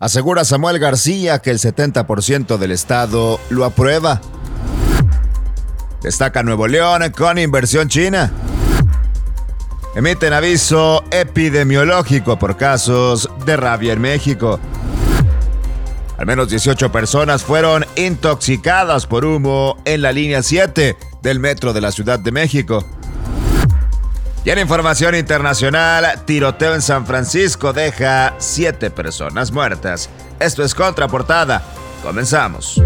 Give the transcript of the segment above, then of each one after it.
Asegura Samuel García que el 70% del Estado lo aprueba. Destaca Nuevo León con inversión china. Emiten aviso epidemiológico por casos de rabia en México. Al menos 18 personas fueron intoxicadas por humo en la línea 7 del metro de la Ciudad de México. Y en información internacional, tiroteo en San Francisco deja 7 personas muertas. Esto es Contraportada. Comenzamos.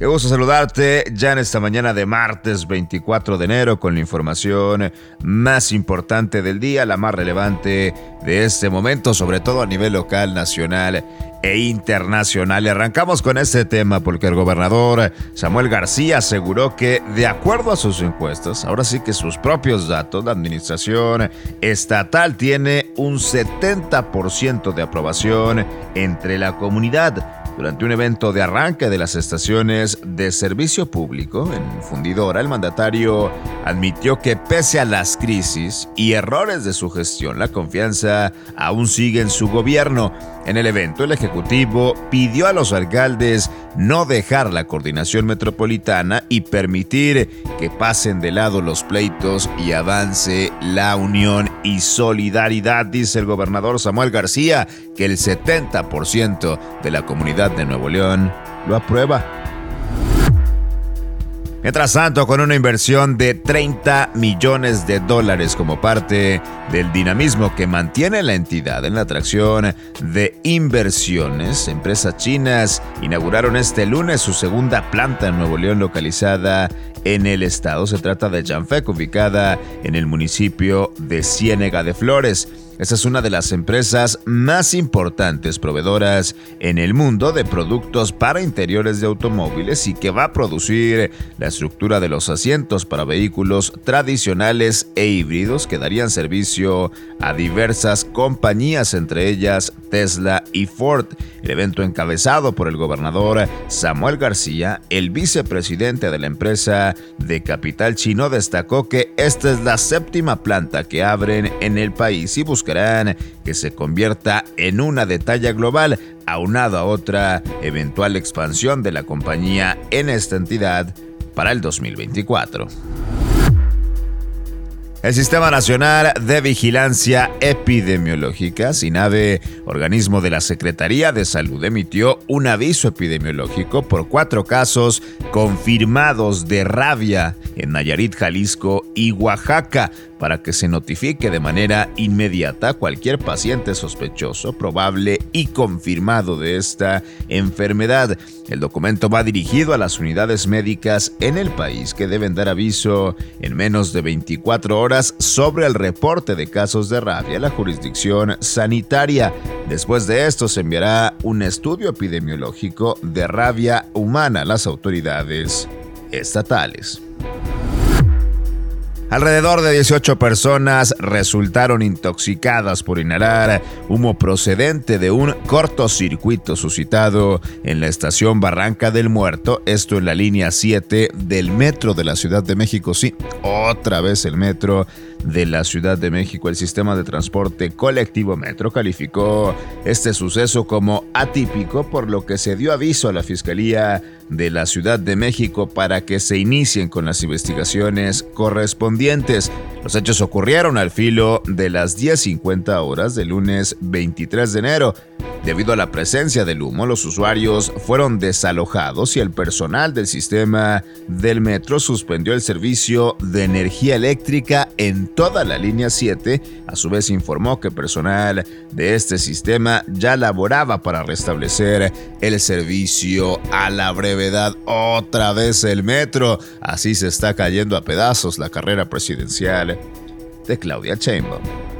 Qué gusto saludarte ya en esta mañana de martes 24 de enero con la información más importante del día, la más relevante de este momento, sobre todo a nivel local, nacional e internacional. Arrancamos con este tema porque el gobernador Samuel García aseguró que de acuerdo a sus encuestas, ahora sí que sus propios datos, la administración estatal tiene un 70% de aprobación entre la comunidad durante un evento de arranque de las estaciones de servicio público en Fundidora, el mandatario admitió que pese a las crisis y errores de su gestión, la confianza aún sigue en su gobierno. En el evento, el Ejecutivo pidió a los alcaldes no dejar la coordinación metropolitana y permitir que pasen de lado los pleitos y avance la unión y solidaridad, dice el gobernador Samuel García, que el 70% de la comunidad de Nuevo León lo aprueba. Mientras tanto, con una inversión de 30 millones de dólares como parte del dinamismo que mantiene la entidad en la atracción de inversiones, empresas chinas inauguraron este lunes su segunda planta en Nuevo León localizada en el estado. Se trata de Janfec, ubicada en el municipio de Ciénega de Flores. Esta es una de las empresas más importantes proveedoras en el mundo de productos para interiores de automóviles y que va a producir la estructura de los asientos para vehículos tradicionales e híbridos que darían servicio a diversas compañías, entre ellas Tesla y Ford. El evento encabezado por el gobernador Samuel García, el vicepresidente de la empresa de capital chino, destacó que esta es la séptima planta que abren en el país y busca que se convierta en una de talla global, aunado a otra eventual expansión de la compañía en esta entidad para el 2024. El Sistema Nacional de Vigilancia Epidemiológica, SINAVE, organismo de la Secretaría de Salud, emitió un aviso epidemiológico por cuatro casos confirmados de rabia en Nayarit, Jalisco y Oaxaca, para que se notifique de manera inmediata cualquier paciente sospechoso, probable y confirmado de esta enfermedad. El documento va dirigido a las unidades médicas en el país que deben dar aviso en menos de 24 horas sobre el reporte de casos de rabia a la jurisdicción sanitaria. Después de esto se enviará un estudio epidemiológico de rabia humana a las autoridades estatales. Alrededor de 18 personas resultaron intoxicadas por inhalar humo procedente de un cortocircuito suscitado en la estación Barranca del Muerto, esto en la línea 7 del metro de la Ciudad de México. Sí, otra vez el metro de la Ciudad de México. El sistema de transporte colectivo Metro calificó este suceso como atípico, por lo que se dio aviso a la Fiscalía de la Ciudad de México para que se inicien con las investigaciones correspondientes. Los hechos ocurrieron al filo de las 10.50 horas del lunes 23 de enero. Debido a la presencia del humo, los usuarios fueron desalojados y el personal del sistema del metro suspendió el servicio de energía eléctrica en toda la línea 7. A su vez informó que personal de este sistema ya laboraba para restablecer el servicio a la brevedad. Otra vez el metro. Así se está cayendo a pedazos la carrera presidencial de Claudia Sheinbaum.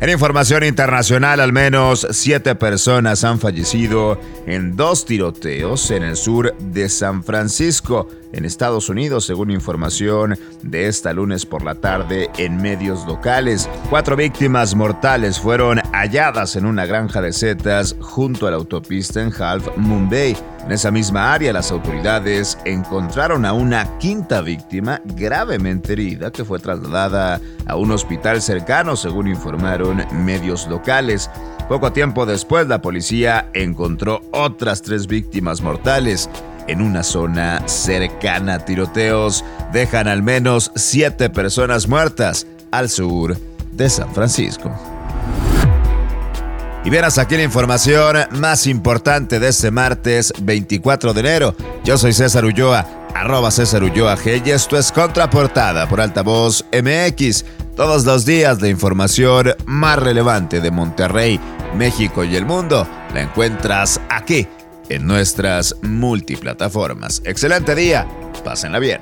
En información internacional, al menos siete personas han fallecido en dos tiroteos en el sur de San Francisco, en Estados Unidos, según información de esta lunes por la tarde en medios locales. Cuatro víctimas mortales fueron halladas en una granja de setas junto a la autopista en Half Moon Bay. En esa misma área, las autoridades encontraron a una quinta víctima gravemente herida que fue trasladada a un hospital cercano, según informaron medios locales. Poco tiempo después, la policía encontró otras tres víctimas mortales en una zona cercana a tiroteos. Dejan al menos siete personas muertas al sur de San Francisco. Y aquí la información más importante de este martes 24 de enero. Yo soy César Ulloa, arroba César Ulloa G y esto es Contraportada por Altavoz MX. Todos los días la información más relevante de Monterrey, México y el mundo la encuentras aquí en nuestras multiplataformas. Excelente día, pásenla bien.